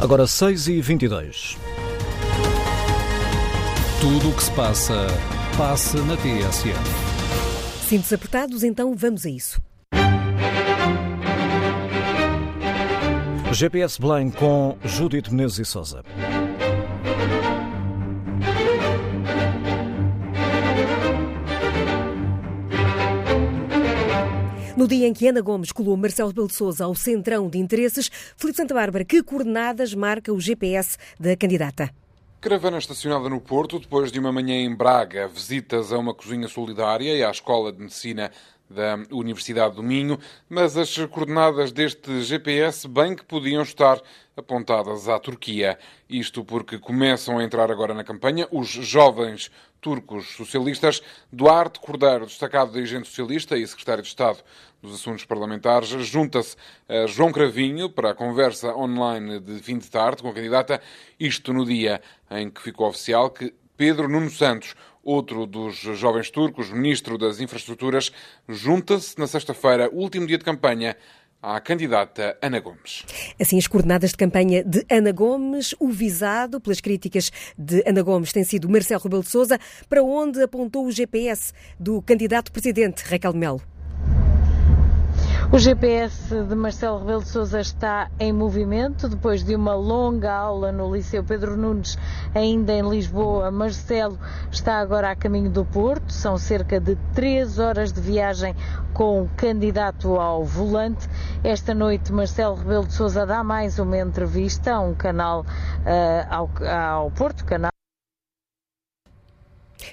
Agora 6 e 22 Tudo o que se passa, passa na TSF. Cintos apertados, então vamos a isso. GPS Belém com Judite Menezes e Souza. No dia em que Ana Gomes colou Marcelo Rebelo de Sousa ao centrão de interesses, Filipe Santa Bárbara, que coordenadas marca o GPS da candidata? Caravana estacionada no Porto, depois de uma manhã em Braga, visitas a uma cozinha solidária e à Escola de Medicina da Universidade do Minho, mas as coordenadas deste GPS bem que podiam estar apontadas à Turquia. Isto porque começam a entrar agora na campanha os jovens turcos socialistas. Duarte Cordeiro, destacado dirigente socialista e secretário de Estado dos Assuntos Parlamentares, junta-se a João Cravinho para a conversa online de fim de tarde com a candidata, isto no dia em que ficou oficial que Pedro Nuno Santos, outro dos jovens turcos, ministro das Infraestruturas, junta-se na sexta-feira, último dia de campanha, à candidata Ana Gomes. Assim, as coordenadas de campanha de Ana Gomes, o visado pelas críticas de Ana Gomes tem sido Marcelo Rebelo de Sousa, para onde apontou o GPS do candidato presidente Raquel Melo. O GPS de Marcelo Rebelo de Sousa está em movimento depois de uma longa aula no Liceu Pedro Nunes, ainda em Lisboa. Marcelo está agora a caminho do Porto. São cerca de três horas de viagem com o candidato ao volante. Esta noite, Marcelo Rebelo de Sousa dá mais uma entrevista a um canal uh, ao, ao Porto, canal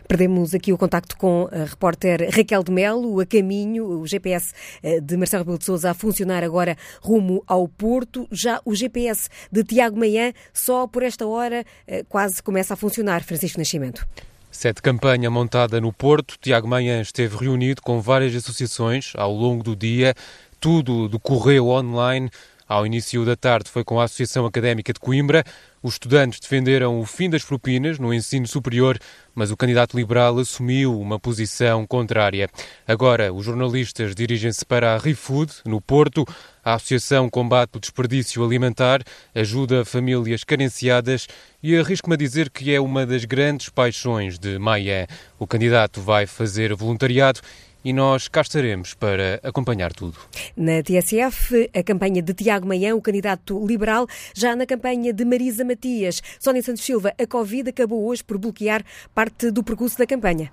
Perdemos aqui o contacto com a repórter Raquel de Melo, a caminho, o GPS eh, de Marcelo Rebelo de Sousa a funcionar agora rumo ao Porto. Já o GPS de Tiago Manhã, só por esta hora, eh, quase começa a funcionar. Francisco Nascimento. Sete campanha montada no Porto. Tiago Manhã esteve reunido com várias associações ao longo do dia. Tudo decorreu online. Ao início da tarde foi com a Associação Académica de Coimbra. Os estudantes defenderam o fim das propinas no ensino superior, mas o candidato liberal assumiu uma posição contrária. Agora, os jornalistas dirigem-se para a ReFood, no Porto. A Associação combate o desperdício alimentar, ajuda famílias carenciadas e arrisco-me a dizer que é uma das grandes paixões de Maia. O candidato vai fazer voluntariado e nós cá estaremos para acompanhar tudo. Na TSF, a campanha de Tiago Maian, o candidato liberal, já na campanha de Marisa Matias. Sónia Santos Silva, a Covid acabou hoje por bloquear parte do percurso da campanha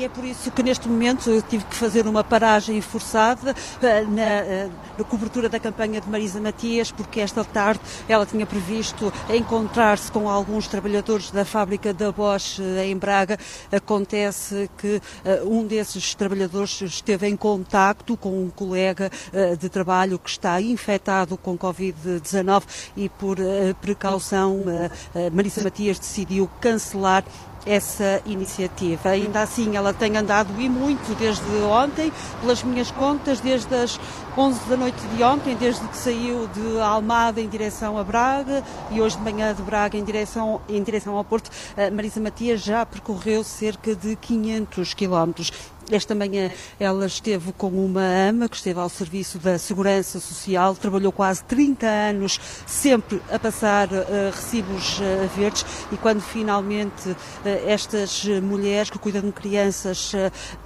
e é por isso que neste momento eu tive que fazer uma paragem forçada uh, na, uh, na, cobertura da campanha de Marisa Matias, porque esta tarde ela tinha previsto encontrar-se com alguns trabalhadores da fábrica da Bosch uh, em Braga. Acontece que um desses trabalhadores esteve em contacto com um colega de trabalho que está infectado com Covid-19 e por precaução Marisa Matias decidiu cancelar essa iniciativa. Ainda assim, ela tem andado e muito desde ontem, pelas minhas contas, desde as 11 da noite de ontem, desde que saiu de Almada em direção a Braga e hoje de manhã de Braga em direção, em direção ao Porto, Marisa Matias já percorreu cerca de 500 quilómetros. Esta manhã ela esteve com uma ama que esteve ao serviço da Segurança Social, trabalhou quase 30 anos sempre a passar uh, recibos uh, verdes e quando finalmente uh, estas mulheres que cuidam de crianças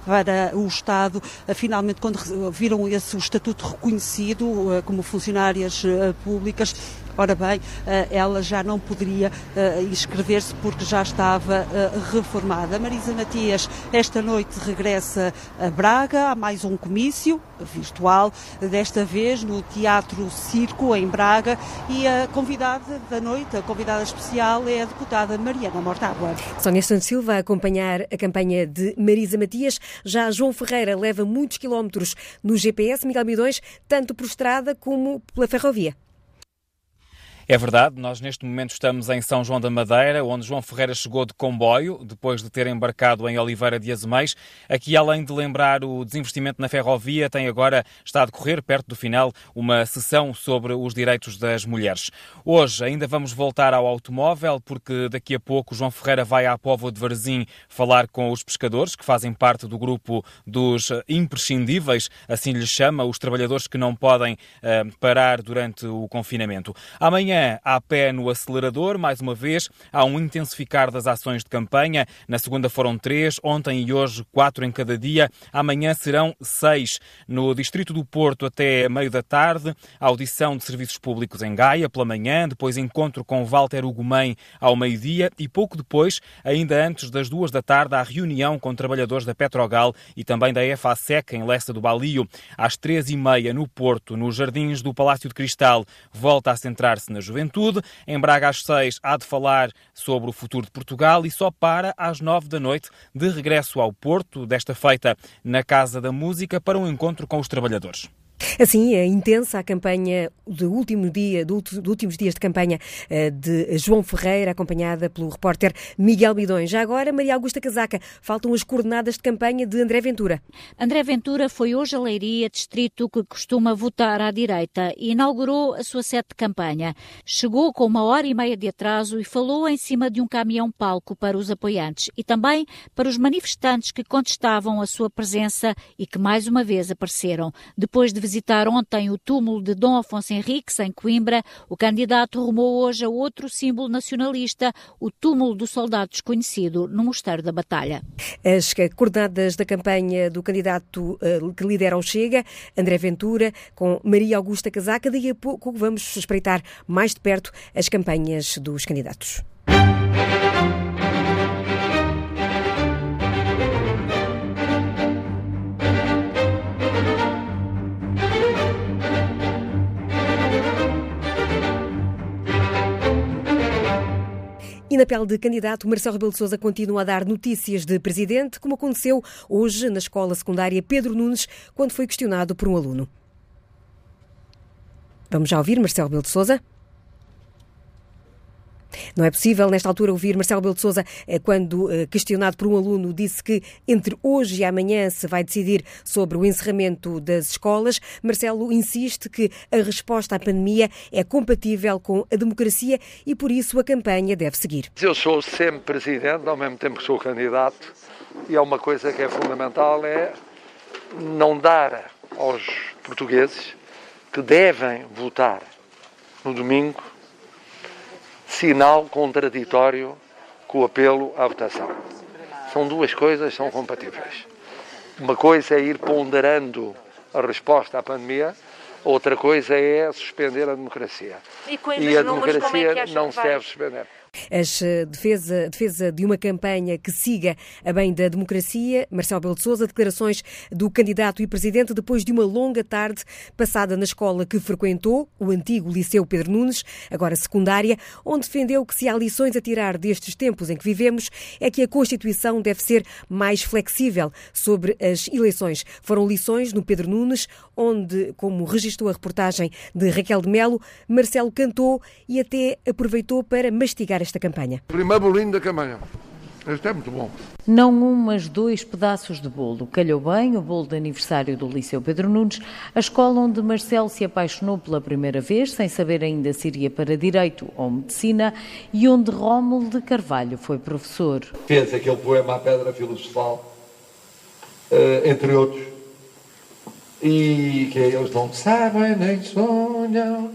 para o Estado, finalmente quando viram esse o estatuto reconhecido como funcionárias públicas, Ora bem, eh, ela já não poderia eh, inscrever-se porque já estava eh, reformada. Marisa Matias, esta noite regressa a Braga, há mais um comício virtual, desta vez no Teatro Circo, em Braga, e a convidada da noite, a convidada especial, é a deputada Mariana Mortágua. Sónia Santos Silva a acompanhar a campanha de Marisa Matias. Já João Ferreira leva muitos quilómetros no GPS, Miguel Midões, tanto por estrada como pela ferrovia. É verdade, nós neste momento estamos em São João da Madeira, onde João Ferreira chegou de comboio, depois de ter embarcado em Oliveira de Azeméis. Aqui, além de lembrar o desinvestimento na ferrovia, tem agora, está a decorrer, perto do final, uma sessão sobre os direitos das mulheres. Hoje ainda vamos voltar ao automóvel, porque daqui a pouco João Ferreira vai à Póvoa de Varzim falar com os pescadores, que fazem parte do grupo dos imprescindíveis, assim lhes chama, os trabalhadores que não podem uh, parar durante o confinamento. Amanhã Amanhã há pé no acelerador, mais uma vez, há um intensificar das ações de campanha. Na segunda foram três, ontem e hoje quatro em cada dia. Amanhã serão seis. No Distrito do Porto até meio da tarde, audição de serviços públicos em Gaia pela manhã, depois encontro com Walter Ugumem ao meio-dia e pouco depois, ainda antes das duas da tarde, há reunião com trabalhadores da Petrogal e também da EFASEC em Lessa do Balio. Às três e meia, no Porto, nos jardins do Palácio de Cristal, volta a centrar-se nas Juventude. Em Braga, às seis, há de falar sobre o futuro de Portugal e só para às nove da noite, de regresso ao Porto, desta feita na Casa da Música, para um encontro com os trabalhadores. Assim, é intensa a campanha do último dia, do, do últimos dias de campanha eh, de João Ferreira, acompanhada pelo repórter Miguel Bidões. Já agora, Maria Augusta Casaca, faltam as coordenadas de campanha de André Ventura. André Ventura foi hoje a Leiria, distrito que costuma votar à direita, e inaugurou a sua sede de campanha. Chegou com uma hora e meia de atraso e falou em cima de um caminhão-palco para os apoiantes e também para os manifestantes que contestavam a sua presença e que mais uma vez apareceram. Depois de visitar ontem o túmulo de Dom Afonso Henriques, em Coimbra, o candidato rumou hoje a outro símbolo nacionalista, o túmulo do soldado desconhecido no Mosteiro da Batalha. As coordenadas da campanha do candidato eh, que lidera o Chega, André Ventura, com Maria Augusta Casaca. Daqui a pouco vamos espreitar mais de perto as campanhas dos candidatos. E na pele de candidato, Marcelo Rebelo de Sousa continua a dar notícias de presidente, como aconteceu hoje na escola secundária Pedro Nunes, quando foi questionado por um aluno. Vamos já ouvir Marcelo Rebelo de Sousa? Não é possível, nesta altura, ouvir Marcelo Belo de Souza, eh, quando eh, questionado por um aluno, disse que entre hoje e amanhã se vai decidir sobre o encerramento das escolas. Marcelo insiste que a resposta à pandemia é compatível com a democracia e, por isso, a campanha deve seguir. Eu sou sempre presidente, ao mesmo tempo que sou candidato, e é uma coisa que é fundamental, é não dar aos portugueses que devem votar no domingo sinal contraditório com o apelo à votação. São duas coisas, são compatíveis. Uma coisa é ir ponderando a resposta à pandemia, outra coisa é suspender a democracia. E, e a democracia é não se deve suspender. A defesa, defesa de uma campanha que siga a bem da democracia. Marcelo Belo de Souza, declarações do candidato e presidente depois de uma longa tarde passada na escola que frequentou, o antigo Liceu Pedro Nunes, agora secundária, onde defendeu que se há lições a tirar destes tempos em que vivemos é que a Constituição deve ser mais flexível sobre as eleições. Foram lições no Pedro Nunes, onde, como registrou a reportagem de Raquel de Melo, Marcelo cantou e até aproveitou para mastigar esta campanha? Primeiro bolinho da campanha. Este é muito bom. Não um, mas dois pedaços de bolo. Calhou bem o bolo de aniversário do Liceu Pedro Nunes, a escola onde Marcelo se apaixonou pela primeira vez, sem saber ainda se iria para Direito ou Medicina, e onde Rómulo de Carvalho foi professor. Fez aquele poema à Pedra Filosofal, uh, entre outros, e que eles não sabem nem sonham,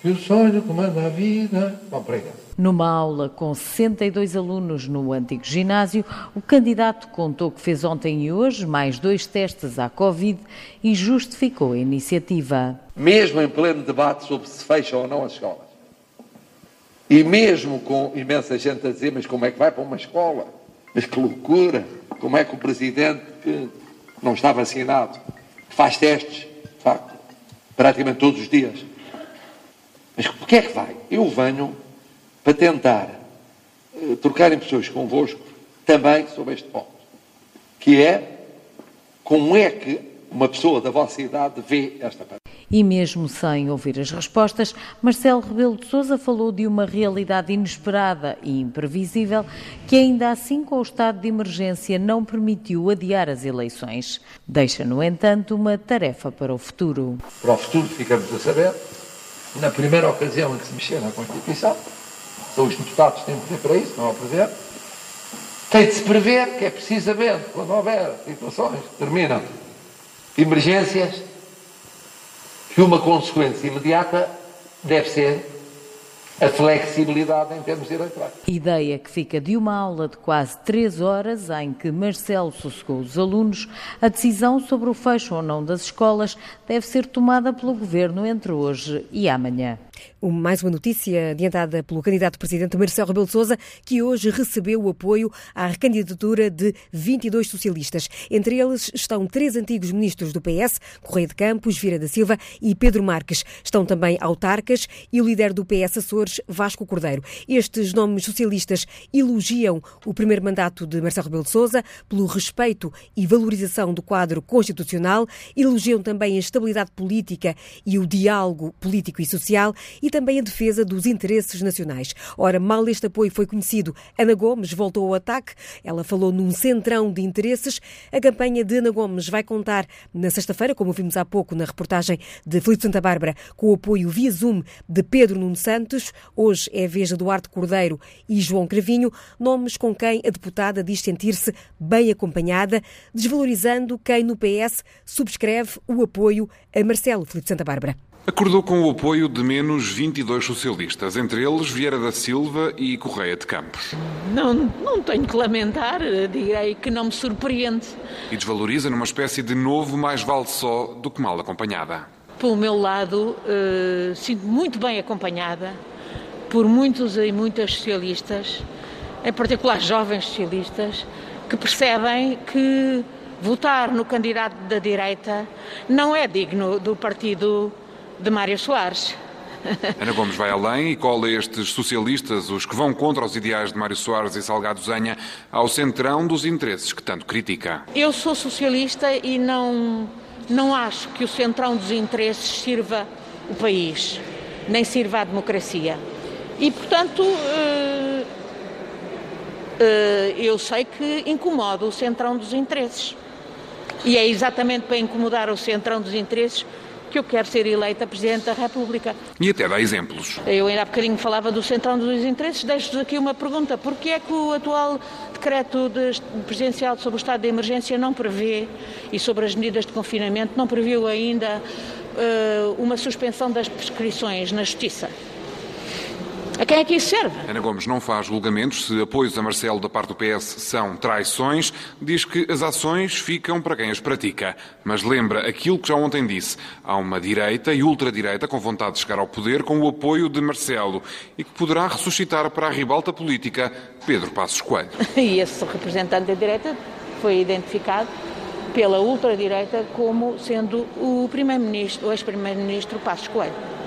que o sonho comanda a vida. Bom, prega. Numa aula com 62 alunos no antigo ginásio, o candidato contou que fez ontem e hoje mais dois testes à Covid e justificou a iniciativa. Mesmo em pleno debate sobre se fecham ou não as escolas, e mesmo com imensa gente a dizer, mas como é que vai para uma escola? Mas que loucura! Como é que o presidente que não está vacinado, faz testes, de facto, praticamente todos os dias, mas porquê é que vai? Eu venho para tentar uh, trocar impressões convosco também sobre este ponto, que é como é que uma pessoa da vossa idade vê esta pandemia. E mesmo sem ouvir as respostas, Marcelo Rebelo de Sousa falou de uma realidade inesperada e imprevisível que ainda assim com o estado de emergência não permitiu adiar as eleições. Deixa, no entanto, uma tarefa para o futuro. Para o futuro ficamos a saber, na primeira ocasião em que se mexer na Constituição, são os deputados que têm poder para isso, não o Presidente, tem de se prever que é precisamente quando houver situações que terminam emergências, que uma consequência imediata deve ser a flexibilidade em termos eleitorais. Ideia que fica de uma aula de quase três horas, em que Marcelo sossegou os alunos, a decisão sobre o fecho ou não das escolas deve ser tomada pelo Governo entre hoje e amanhã. Mais uma notícia adiantada pelo candidato presidente Marcelo Rebelo de Sousa, que hoje recebeu o apoio à recandidatura de 22 socialistas. Entre eles estão três antigos ministros do PS, Correia de Campos, Vieira da Silva e Pedro Marques. Estão também autarcas e o líder do PS Açores, Vasco Cordeiro. Estes nomes socialistas elogiam o primeiro mandato de Marcelo Rebelo de Sousa pelo respeito e valorização do quadro constitucional, elogiam também a estabilidade política e o diálogo político e social e também a defesa dos interesses nacionais. Ora, mal este apoio foi conhecido, Ana Gomes voltou ao ataque. Ela falou num centrão de interesses. A campanha de Ana Gomes vai contar na sexta-feira, como vimos há pouco na reportagem de Felipe Santa Bárbara, com o apoio via Zoom de Pedro Nuno Santos. Hoje é a vez de Eduardo Cordeiro e João Cravinho, nomes com quem a deputada diz sentir-se bem acompanhada, desvalorizando quem no PS subscreve o apoio a Marcelo Felipe Santa Bárbara. Acordou com o apoio de menos 22 socialistas, entre eles Vieira da Silva e Correia de Campos. Não, não tenho que lamentar, direi que não me surpreende. E desvaloriza numa espécie de novo mais vale só do que mal acompanhada. Pelo meu lado, uh, sinto muito bem acompanhada por muitos e muitas socialistas, em particular jovens socialistas, que percebem que votar no candidato da direita não é digno do partido de Mário Soares. Ana Gomes vai além e cola estes socialistas, os que vão contra os ideais de Mário Soares e Salgado Zenha, ao centrão dos interesses que tanto critica. Eu sou socialista e não, não acho que o centrão dos interesses sirva o país, nem sirva a democracia. E, portanto, uh, uh, eu sei que incomoda o centrão dos interesses. E é exatamente para incomodar o centrão dos interesses que eu quero ser eleita Presidente da República. E até dá exemplos. Eu ainda há bocadinho falava do Centrão dos Interesses, deixo-vos aqui uma pergunta. Porquê é que o atual decreto de, presidencial sobre o estado de emergência não prevê, e sobre as medidas de confinamento, não previu ainda uh, uma suspensão das prescrições na Justiça? A quem é que isso serve? Ana Gomes não faz julgamentos se apoios a Marcelo da parte do PS são traições, diz que as ações ficam para quem as pratica. Mas lembra aquilo que já ontem disse: há uma direita e ultradireita com vontade de chegar ao poder com o apoio de Marcelo e que poderá ressuscitar para a ribalta política Pedro Passos Coelho. e esse representante da direita foi identificado pela ultradireita como sendo o primeiro-ministro, o ex-primeiro-ministro Passos Coelho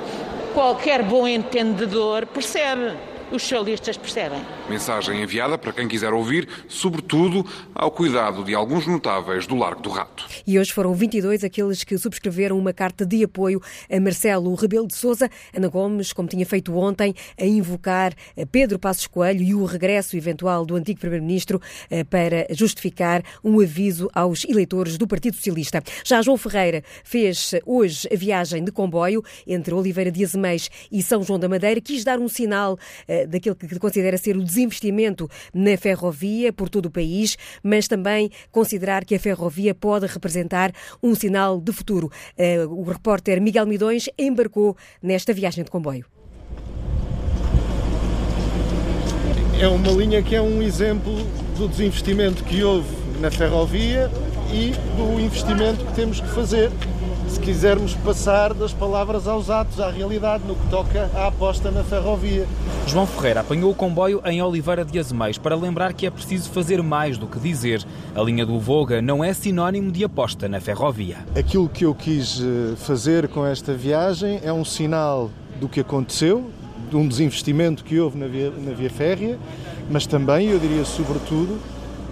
qualquer bom entendedor percebe. Os socialistas percebem. Mensagem enviada para quem quiser ouvir, sobretudo ao cuidado de alguns notáveis do Largo do Rato. E hoje foram 22 aqueles que subscreveram uma carta de apoio a Marcelo Rebelo de Sousa, Ana Gomes, como tinha feito ontem, a invocar Pedro Passos Coelho e o regresso eventual do antigo Primeiro-Ministro eh, para justificar um aviso aos eleitores do Partido Socialista. Já João Ferreira fez hoje a viagem de comboio entre Oliveira de Azeméis e São João da Madeira, quis dar um sinal eh, daquilo que considera ser o desinvestimento na ferrovia por todo o país, mas também considerar que a ferrovia pode representar um sinal de futuro. Eh, o repórter Miguel Midões embarcou nesta viagem de comboio. É uma linha que é um exemplo do desinvestimento que houve na ferrovia e do investimento que temos que fazer se quisermos passar das palavras aos atos, à realidade, no que toca à aposta na ferrovia. João Ferreira apanhou o comboio em Oliveira de Azeméis para lembrar que é preciso fazer mais do que dizer. A linha do Voga não é sinónimo de aposta na ferrovia. Aquilo que eu quis eh, fazer com esta viagem é um sinal do que aconteceu, de um desinvestimento que houve na via, na via férrea, mas também, eu diria sobretudo,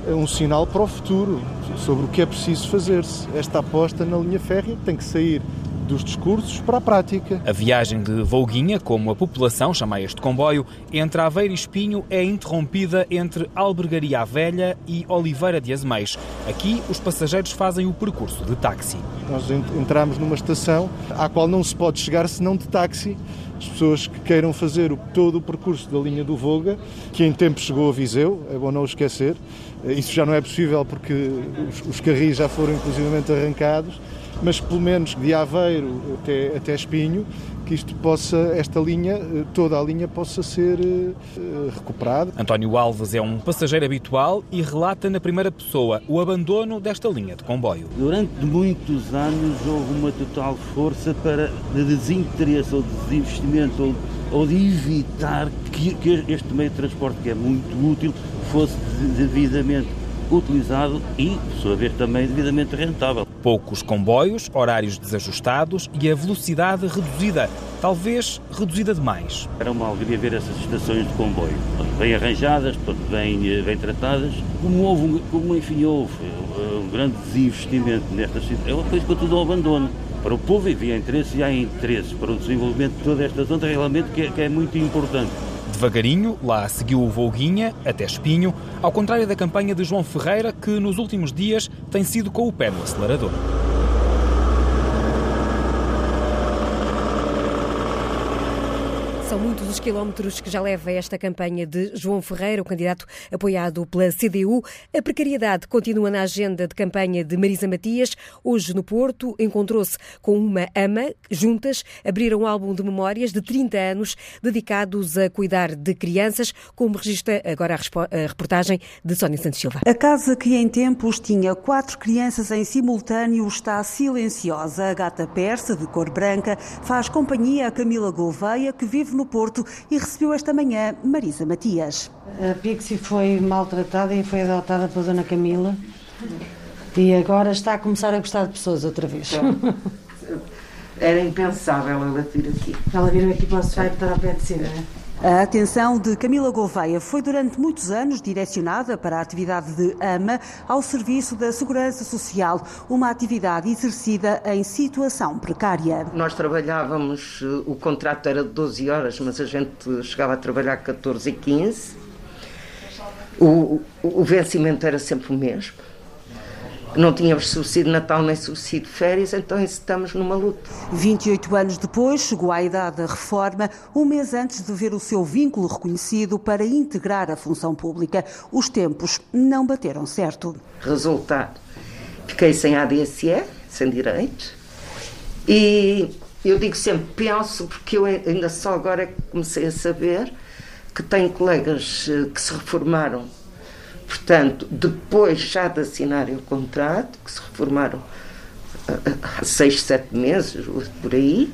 um sinal para o futuro sobre o que é preciso fazer-se. Esta aposta na linha férrea tem que sair dos discursos para a prática. A viagem de Volguinha, como a população chama este comboio, entre Aveiro e Espinho é interrompida entre Albergaria Velha e Oliveira de Azeméis. Aqui os passageiros fazem o percurso de táxi. Nós entramos numa estação à qual não se pode chegar senão de táxi as pessoas que queiram fazer todo o percurso da linha do Voga, que em tempo chegou a Viseu, é bom não esquecer. Isso já não é possível porque os, os carris já foram inclusivamente arrancados, mas pelo menos de Aveiro até, até Espinho, que isto possa, esta linha, toda a linha possa ser uh, recuperada. António Alves é um passageiro habitual e relata na primeira pessoa o abandono desta linha de comboio. Durante muitos anos houve uma total força para de desinteresse ou de desinvestimento ou, ou de evitar que, que este meio de transporte, que é muito útil, fosse devidamente utilizado e, por sua vez, também devidamente rentável. Poucos comboios, horários desajustados e a velocidade reduzida, talvez reduzida demais. Era uma alegria ver essas estações de comboio, bem arranjadas, bem, eh, bem tratadas. Como houve, como enfim houve eh, um grande desinvestimento nestas cidades, é uma coisa para tudo ao abandono. Para o povo havia interesse e há interesse para o desenvolvimento de toda esta zona, realmente que é, que é muito importante. Devagarinho, lá seguiu o Volguinha, até Espinho, ao contrário da campanha de João Ferreira, que nos últimos dias tem sido com o pé no acelerador. Muitos os quilómetros que já leva esta campanha de João Ferreira, o candidato apoiado pela CDU. A precariedade continua na agenda de campanha de Marisa Matias. Hoje, no Porto, encontrou-se com uma ama. Juntas abriram um álbum de memórias de 30 anos dedicados a cuidar de crianças, como registra agora a reportagem de Sónia Santos Silva. A casa que em tempos tinha quatro crianças em simultâneo está silenciosa. A gata persa, de cor branca, faz companhia a Camila Gouveia, que vive no Porto e recebeu esta manhã Marisa Matias. A Pixie foi maltratada e foi adotada pela Dona Camila e agora está a começar a gostar de pessoas outra vez. Então, era impensável ela vir aqui. Ela vir aqui para o sofá e estar a pé de cima, a atenção de Camila Gouveia foi durante muitos anos direcionada para a atividade de AMA ao serviço da Segurança Social, uma atividade exercida em situação precária. Nós trabalhávamos, eh, o contrato era de 12 horas, mas a gente chegava a trabalhar 14 e 15. O, o vencimento era sempre o mesmo não tínhamos subsídio Natal nem subsídio de férias, então estamos numa luta. 28 anos depois, chegou à idade da reforma, um mês antes de ver o seu vínculo reconhecido para integrar a função pública. Os tempos não bateram certo. Resultado, fiquei sem ADSE, sem direitos, e eu digo sempre, penso, porque eu ainda só agora comecei a saber que tenho colegas eh, que se reformaram Portanto, depois já de assinarem o contrato, que se reformaram há seis, sete meses, por aí,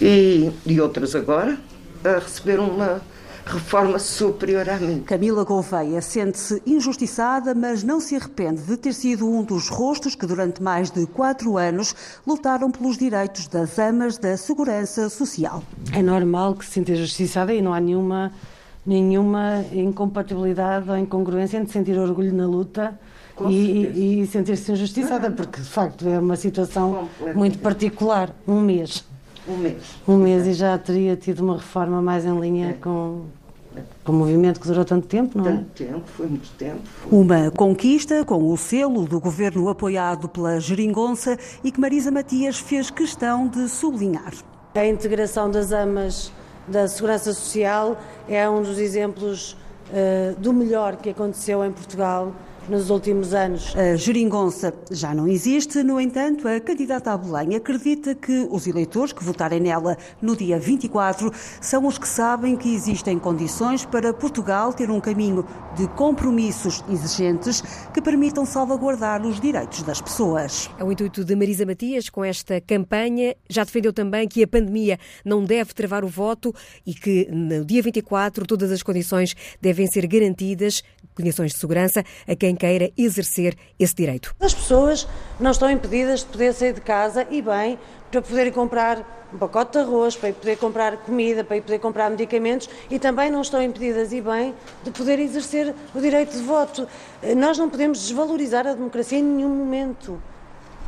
e, e outras agora, a receber uma reforma superior a mim. Camila Gouveia sente-se injustiçada, mas não se arrepende de ter sido um dos rostos que durante mais de quatro anos lutaram pelos direitos das amas da segurança social. É normal que se sinta injustiçada e não há nenhuma nenhuma incompatibilidade ou incongruência entre sentir orgulho na luta e, e sentir-se injustiçada, porque de facto é uma situação muito particular. Um mês. Um mês. Um mês e já teria tido uma reforma mais em linha é. com, com o movimento que durou tanto tempo, não é? Tanto tempo, foi muito tempo. Uma conquista com o selo do governo apoiado pela Geringonça e que Marisa Matias fez questão de sublinhar. A integração das amas da Segurança Social é um dos exemplos uh, do melhor que aconteceu em Portugal nos últimos anos. A geringonça já não existe, no entanto, a candidata a Belém acredita que os eleitores que votarem nela no dia 24 são os que sabem que existem condições para Portugal ter um caminho de compromissos exigentes que permitam salvaguardar os direitos das pessoas. É o intuito de Marisa Matias com esta campanha. Já defendeu também que a pandemia não deve travar o voto e que no dia 24 todas as condições devem ser garantidas, condições de segurança, a quem queira exercer esse direito. As pessoas não estão impedidas de poder sair de casa e bem para poderem comprar um pacote de arroz, para poder comprar comida, para poder comprar medicamentos e também não estão impedidas e bem de poder exercer o direito de voto. Nós não podemos desvalorizar a democracia em nenhum momento.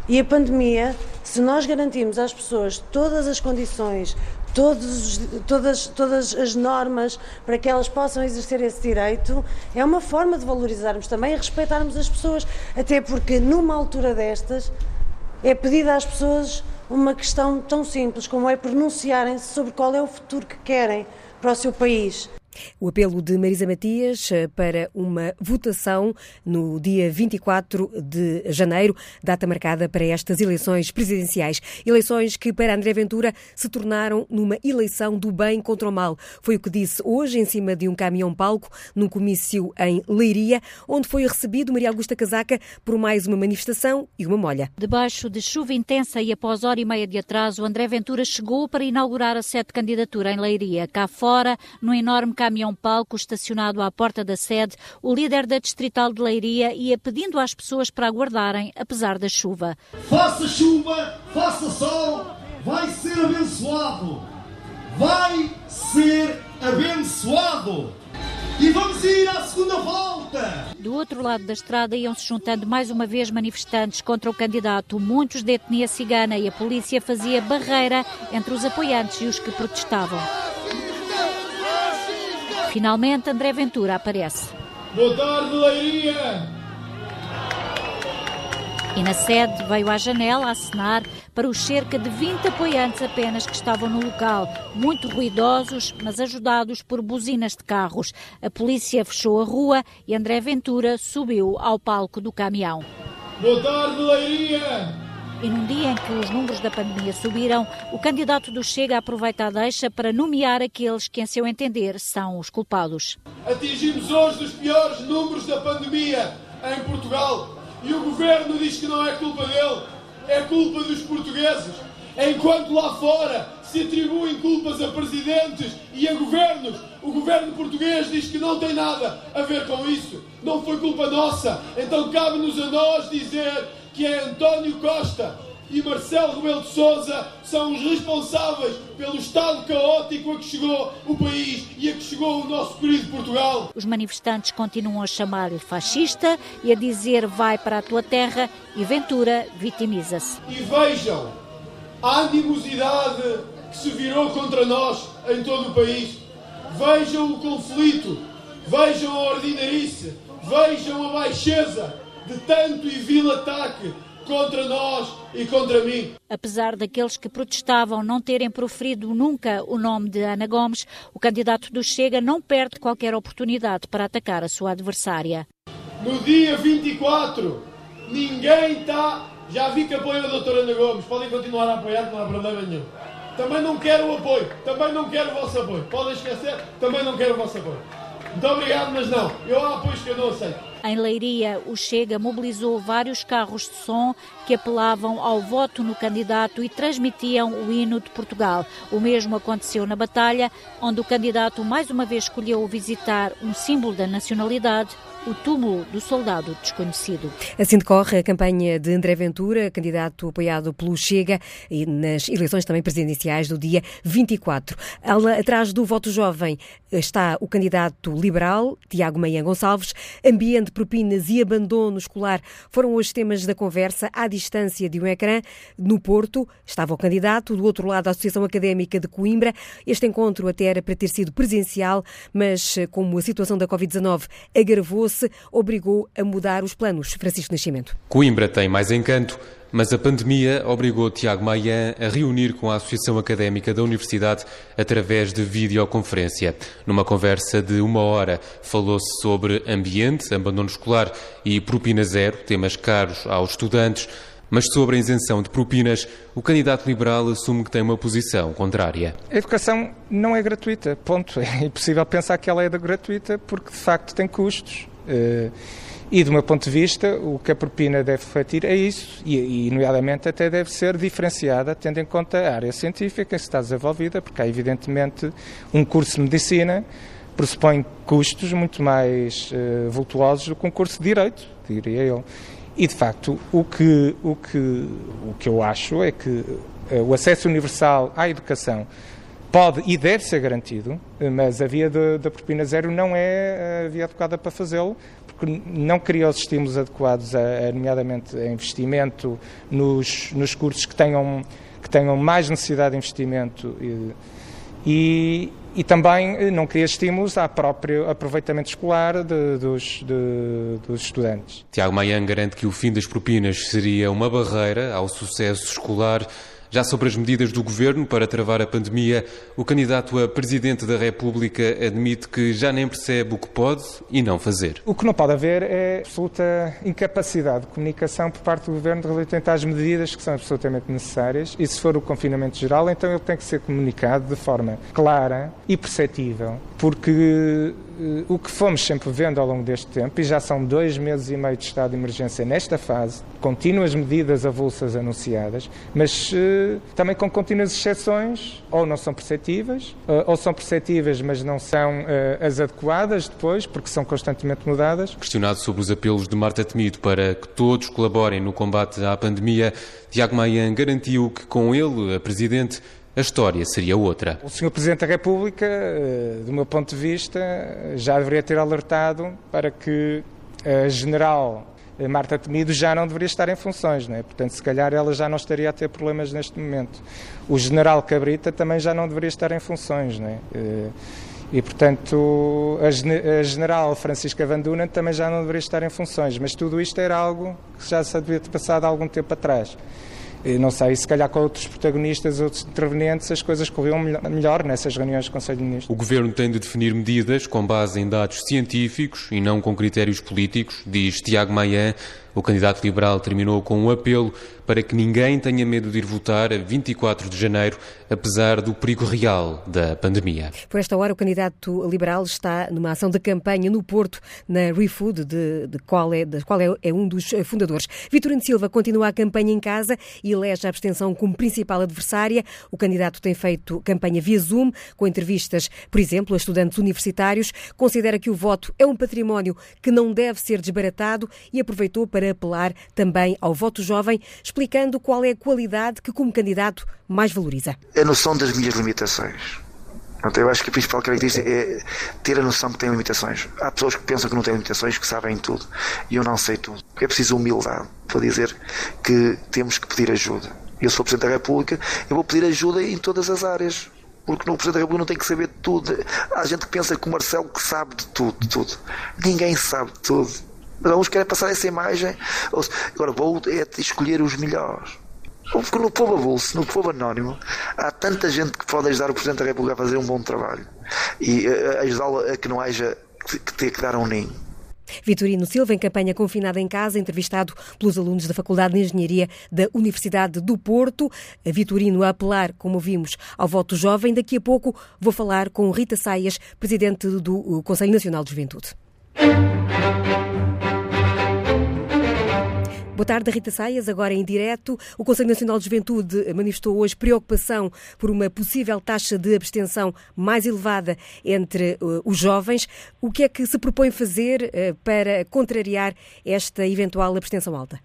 E a pandemia, se nós garantirmos às pessoas todas as condições, todos, todas, todas as normas para que elas possam exercer esse direito, é uma forma de valorizarmos também e respeitarmos as pessoas, até porque numa altura destas é pedida às pessoas uma questão tão simples como é pronunciarem-se sobre qual é o futuro que querem para o seu país. O apelo de Marisa Matias eh, para uma votação no dia 24 de janeiro, data marcada para estas eleições presidenciais. Eleições que, para André Ventura, se tornaram numa eleição do bem contra o mal. Foi o que disse hoje em cima de um caminhão-palco, num comício em Leiria, onde foi recebido Maria Augusta Casaca por mais uma manifestação e uma molha. Debaixo de chuva intensa e após hora e meia de atraso, André Ventura chegou para inaugurar a sede candidatura em Leiria. Cá fora, no enorme caminhão-palco estacionado à porta da sede, o líder da Distrital de Leiria ia pedindo às pessoas para aguardarem, apesar da chuva. Faça chuva, faça sol, vai ser abençoado. Vai ser abençoado. E vamos ir à segunda volta! Do outro lado da estrada iam-se juntando mais uma vez manifestantes contra o candidato, muitos de etnia cigana, e a polícia fazia barreira entre os apoiantes e os que protestavam. Finalmente, André Ventura aparece. Boa tarde, Leiria! E na sede veio à janela a acenar para os cerca de 20 apoiantes apenas que estavam no local, muito ruidosos, mas ajudados por buzinas de carros. A polícia fechou a rua e André Ventura subiu ao palco do caminhão. Boa tarde, Leiria! E num dia em que os números da pandemia subiram, o candidato do Chega aproveita a deixa para nomear aqueles que, em seu entender, são os culpados. Atingimos hoje os piores números da pandemia em Portugal e o governo diz que não é culpa dele, é culpa dos portugueses. Enquanto lá fora se atribuem culpas a presidentes e a governos, o governo português diz que não tem nada a ver com isso. Não foi culpa nossa. Então cabe-nos a nós dizer que é António Costa e Marcelo Rebelo de Sousa são os responsáveis pelo estado caótico a que chegou o país e a que chegou o nosso querido Portugal. Os manifestantes continuam a chamar-lhe fascista e a dizer vai para a tua terra e Ventura vitimiza-se. E vejam a animosidade que se virou contra nós em todo o país. Vejam o conflito, vejam a ordinarice, vejam a baixeza de tanto e vil ataque contra nós e contra mim. Apesar daqueles que protestavam não terem proferido nunca o nome de Ana Gomes, o candidato do Chega não perde qualquer oportunidade para atacar a sua adversária. No dia 24, ninguém está. Já vi que apoia a doutora Ana Gomes, podem continuar a apoiar, não há problema nenhum. Também não quero o apoio, também não quero o vosso apoio. Podem esquecer, também não quero o vosso apoio. Muito obrigado, mas não. Eu apoios que eu não aceito. Em Leiria, o Chega mobilizou vários carros de som que apelavam ao voto no candidato e transmitiam o hino de Portugal. O mesmo aconteceu na Batalha, onde o candidato mais uma vez escolheu visitar um símbolo da nacionalidade, o túmulo do soldado desconhecido. Assim decorre a campanha de André Ventura, candidato apoiado pelo Chega, e nas eleições também presidenciais do dia 24. Atrás do voto jovem está o candidato liberal, Tiago Manhã Gonçalves. Ambiente, propinas e abandono escolar foram os temas da conversa à distância de um ecrã. No Porto estava o candidato, do outro lado a Associação Académica de Coimbra. Este encontro até era para ter sido presencial, mas como a situação da Covid-19 agravou se obrigou a mudar os planos. Francisco Nascimento. Coimbra tem mais encanto, mas a pandemia obrigou Tiago Maian a reunir com a Associação Académica da Universidade através de videoconferência. Numa conversa de uma hora, falou-se sobre ambiente, abandono escolar e propina zero, temas caros aos estudantes. Mas sobre a isenção de propinas, o candidato liberal assume que tem uma posição contrária. A educação não é gratuita, ponto. É impossível pensar que ela é gratuita porque, de facto, tem custos. Eh, e, do meu ponto de vista, o que a propina deve refletir é isso, e, e, nomeadamente, até deve ser diferenciada, tendo em conta a área científica que está desenvolvida, porque há, evidentemente, um curso de medicina pressupõe custos muito mais uh, vultuosos do que um curso de direito, diria eu. E, de facto, o que, o que, o que eu acho é que uh, o acesso universal à educação pode e deve ser garantido, mas a via da propina zero não é a via adequada para fazê-lo, porque não cria os estímulos adequados, a, a, nomeadamente a investimento nos, nos cursos que tenham, que tenham mais necessidade de investimento e, e, e também não cria estímulos ao próprio aproveitamento escolar de, dos, de, dos estudantes. Tiago Maian garante que o fim das propinas seria uma barreira ao sucesso escolar já sobre as medidas do governo para travar a pandemia, o candidato a presidente da República admite que já nem percebe o que pode e não fazer. O que não pode haver é absoluta incapacidade de comunicação por parte do governo relativamente às medidas que são absolutamente necessárias e se for o confinamento geral, então ele tem que ser comunicado de forma clara e perceptível, porque o que fomos sempre vendo ao longo deste tempo, e já são dois meses e meio de estado de emergência nesta fase, contínuas medidas avulsas anunciadas, mas uh, também com contínuas exceções, ou não são perceptíveis, uh, ou são perceptíveis, mas não são as adequadas depois, porque são constantemente mudadas. Questionado sobre os apelos de Marta Temido para que todos colaborem no combate à pandemia, Tiago Maian garantiu que com ele, a Presidente, a história seria outra. O Sr. Presidente da República, eh, do meu ponto de vista, já deveria ter alertado para que a General Marta Temido já não deveria estar em funções, não é? portanto, se calhar ela já não estaria a ter problemas neste momento. O General Cabrita também já não deveria estar em funções, não é? Eh, e, portanto, a, General Francisca Van Dunen também já não deveria estar em funções, mas tudo isto era algo que já se devia ter passado há algum tempo atrás não sei, se calhar com outros protagonistas, outros intervenientes, as coisas corriam melhor nessas reuniões do Conselho de Ministros. O Governo tem de definir medidas com base em dados científicos e não com critérios políticos, diz Tiago Maia. O candidato liberal terminou com um apelo para que ninguém tenha medo de ir votar a 24 de janeiro, apesar do perigo real da pandemia. Por esta hora, o candidato liberal está numa ação de campanha no Porto, na ReFood, de, de qual, é, de qual é, é um dos fundadores. Vitorino Silva continua a campanha em casa e elege a abstenção como principal adversária. O candidato tem feito campanha via Zoom, com entrevistas, por exemplo, a estudantes universitários. Considera que o voto é um património que não deve ser desbaratado e aproveitou para para apelar também ao voto jovem, explicando qual é a qualidade que, como candidato, mais valoriza. A noção das minhas limitações. Eu acho que a principal característica é ter a noção que tem limitações. Há pessoas que pensam que não têm limitações, que sabem tudo. E eu não sei tudo. É preciso humildade para dizer que temos que pedir ajuda. Eu sou Presidente da República, eu vou pedir ajuda em todas as áreas. Porque no Presidente da República não tem que saber de tudo. Há gente que pensa que o Marcelo que sabe de tudo, de tudo. Ninguém sabe de tudo. Mas alguns querem passar essa imagem. Agora, vou é escolher os melhores. Porque no povo avulso, no povo anónimo, há tanta gente que pode ajudar o Presidente da República a fazer um bom trabalho e uh, ajudá-lo a que não haja que ter que dar um ninho. Vitorino Silva, em campanha confinada em casa, entrevistado pelos alunos da Faculdade de Engenharia da Universidade do Porto. Vitorino a apelar, como vimos, ao voto jovem. Daqui a pouco vou falar com Rita Saias, presidente do Conselho Nacional de Juventude. Boa tarde, Rita Saias. Agora em direto. O Conselho Nacional de Juventude manifestou hoje preocupação por uma possível taxa de abstenção mais elevada entre uh, os jovens. O que é que se propõe fazer uh, para contrariar esta eventual abstenção alta?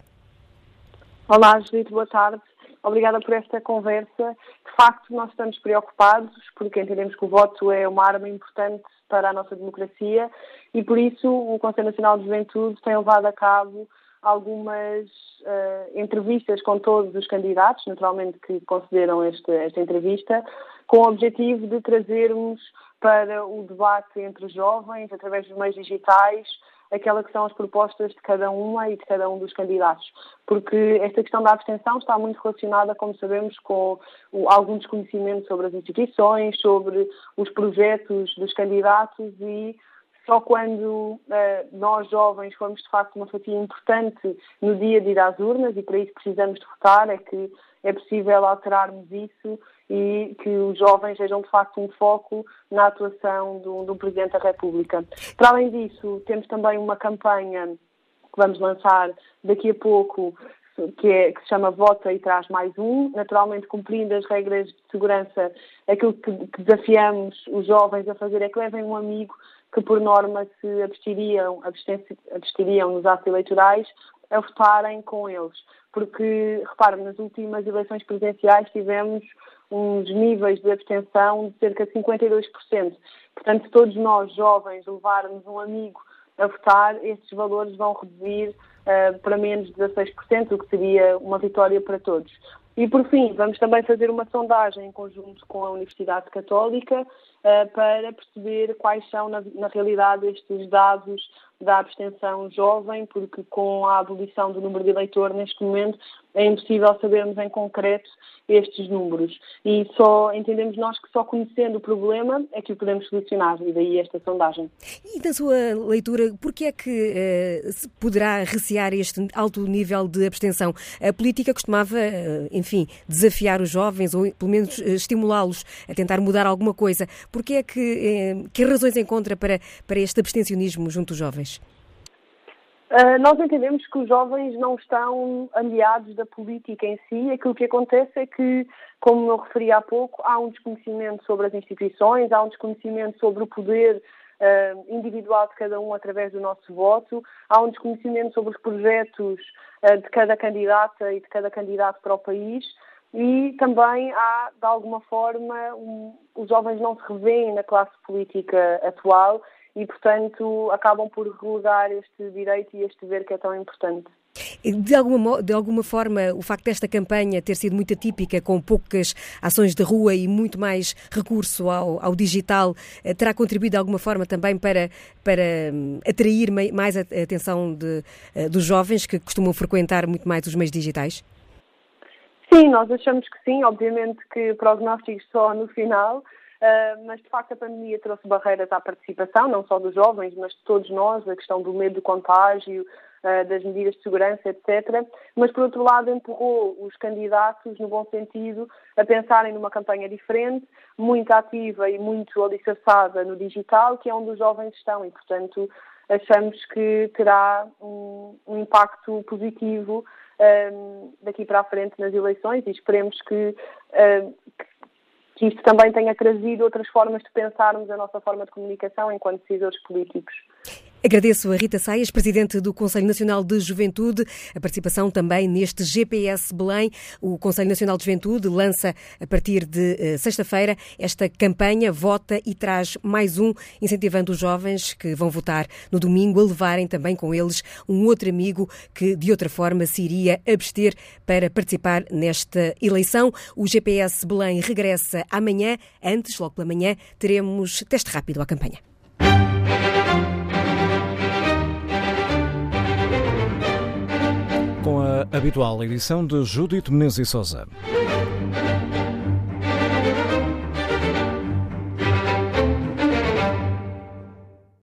Olá, Judite, boa tarde. Obrigada por esta conversa. De facto, nós estamos preocupados porque entendemos que o voto é uma arma importante para a nossa democracia e, por isso, o Conselho Nacional de Juventude tem levado a cabo algumas uh, entrevistas com todos os candidatos, naturalmente que concederam este, esta entrevista, com o objetivo de trazermos para o debate entre os jovens, através dos meios digitais, aquelas que são as propostas de cada uma e de cada um dos candidatos. Porque esta questão da abstenção está muito relacionada, como sabemos, com algum desconhecimento sobre as instituições, sobre os projetos dos candidatos e só quando uh, nós jovens formos de facto uma fatia importante no dia de ir às urnas e para isso precisamos de votar é que é possível alterarmos isso e que os jovens sejam de facto um foco na atuação do, do Presidente da República. Para além disso, temos também uma campanha que vamos lançar daqui a pouco que, é, que, se chama Vota e Traz Mais Um, naturalmente cumprindo as regras de segurança, aquilo que, que desafiamos os jovens a fazer é que levem um amigo que por norma se abstiriam, abstiriam nos atos eleitorais a votarem com eles. Porque, repare, nas últimas eleições presidenciais tivemos uns níveis de abstenção de cerca de 52%. Portanto, se todos nós, jovens, levarmos um amigo a votar, estes valores vão reduzir uh, para menos de 16%, o que seria uma vitória para todos. E, por fim, vamos também fazer uma sondagem em conjunto com a Universidade Católica para perceber quais são, na, na, realidade, estes dados da abstenção jovem, porque com a abolição do número de eleitor neste momento é impossível sabermos em concreto estes números. E só entendemos nós que só conhecendo o problema é que o podemos solucionar, e daí esta sondagem. E na sua leitura, por que é que eh, poderá recear este alto nível de abstenção? A política costumava, eh, enfim, desafiar os jovens ou pelo menos eh, estimulá-los a tentar mudar alguma coisa. Por que é que, que razões encontra para, para este abstencionismo junto dos jovens? Uh, nós entendemos que os jovens não estão aliados da política em si. Aquilo que acontece é que, como eu referi há pouco, há um desconhecimento sobre as instituições, há um desconhecimento sobre o poder uh, individual de cada um através do nosso voto, há um desconhecimento sobre os projetos uh, de cada candidata e de cada candidato para o país. E também há, de alguma forma, um, os jovens não se revêem na classe política atual e, portanto, acabam por relegar este direito e este dever que é tão importante. De alguma, de alguma forma, o facto desta campanha ter sido muito atípica, com poucas ações de rua e muito mais recurso ao, ao digital, eh, terá contribuído de alguma forma também para, para hum, atrair mais a atenção de, eh, dos jovens que costumam frequentar muito mais os meios digitais? Sim, nós achamos que sim. Obviamente que prognósticos só no final, Uh, mas de facto a pandemia trouxe barreiras à participação, não só dos jovens, mas de todos nós, a questão do medo do contágio, uh, das medidas de segurança, etc. Mas por outro lado empurrou os candidatos, no bom sentido, a pensarem numa campanha diferente, muito ativa e muito alicerçada no digital, que é onde os jovens estão e, portanto, achamos que terá um, um impacto positivo um, daqui para a frente nas eleições e esperemos que, um, que isto também tenha trazido outras formas de pensarmos a nossa forma de comunicação enquanto decisores políticos. Agradeço a Rita Saias, Presidente do Conselho Nacional de Juventude, a participação também neste GPS Belém. O Conselho Nacional de Juventude lança a partir de uh, sexta-feira esta campanha Vota e traz mais um, incentivando os jovens que vão votar no domingo a levarem também com eles um outro amigo que de outra forma se iria abster para participar nesta eleição. O GPS Belém regressa amanhã. Antes, logo pela manhã, teremos teste rápido à campanha. Habitual edição de Judith Menezes e Souza.